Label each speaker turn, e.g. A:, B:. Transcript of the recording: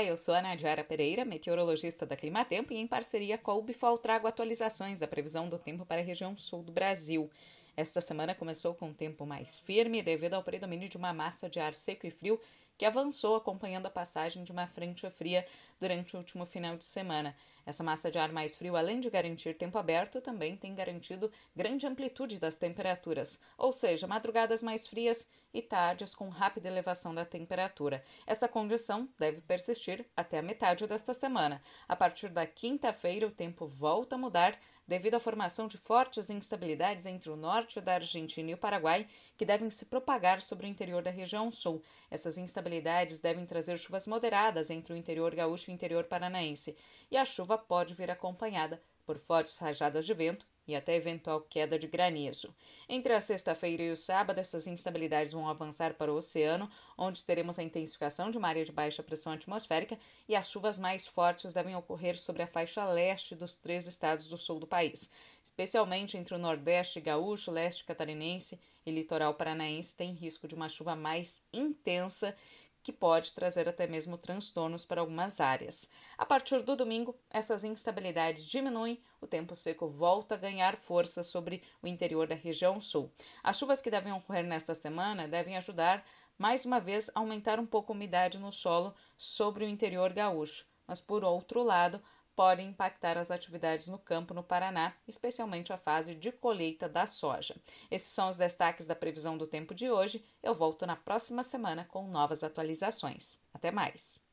A: Olá, eu sou a Nadiara Pereira, meteorologista da Climatempo, e em parceria com a Ubifol trago atualizações da previsão do tempo para a região sul do Brasil. Esta semana começou com um tempo mais firme devido ao predomínio de uma massa de ar seco e frio que avançou acompanhando a passagem de uma frente fria durante o último final de semana. Essa massa de ar mais frio, além de garantir tempo aberto, também tem garantido grande amplitude das temperaturas, ou seja, madrugadas mais frias e tardes com rápida elevação da temperatura. Essa condição deve persistir até a metade desta semana. A partir da quinta-feira, o tempo volta a mudar devido à formação de fortes instabilidades entre o norte da Argentina e o Paraguai, que devem se propagar sobre o interior da região sul. Essas instabilidades devem trazer chuvas moderadas entre o interior gaúcho e o interior paranaense, e a chuva pode vir acompanhada por fortes rajadas de vento e até eventual queda de granizo. Entre a sexta-feira e o sábado, essas instabilidades vão avançar para o oceano, onde teremos a intensificação de uma área de baixa pressão atmosférica e as chuvas mais fortes devem ocorrer sobre a faixa leste dos três estados do sul do país, especialmente entre o nordeste gaúcho, leste catarinense e litoral paranaense, tem risco de uma chuva mais intensa que pode trazer até mesmo transtornos para algumas áreas. A partir do domingo, essas instabilidades diminuem, o tempo seco volta a ganhar força sobre o interior da região sul. As chuvas que devem ocorrer nesta semana devem ajudar mais uma vez a aumentar um pouco a umidade no solo sobre o interior gaúcho, mas por outro lado, podem impactar as atividades no campo no Paraná, especialmente a fase de colheita da soja. Esses são os destaques da previsão do tempo de hoje. Eu volto na próxima semana com novas atualizações. Até mais!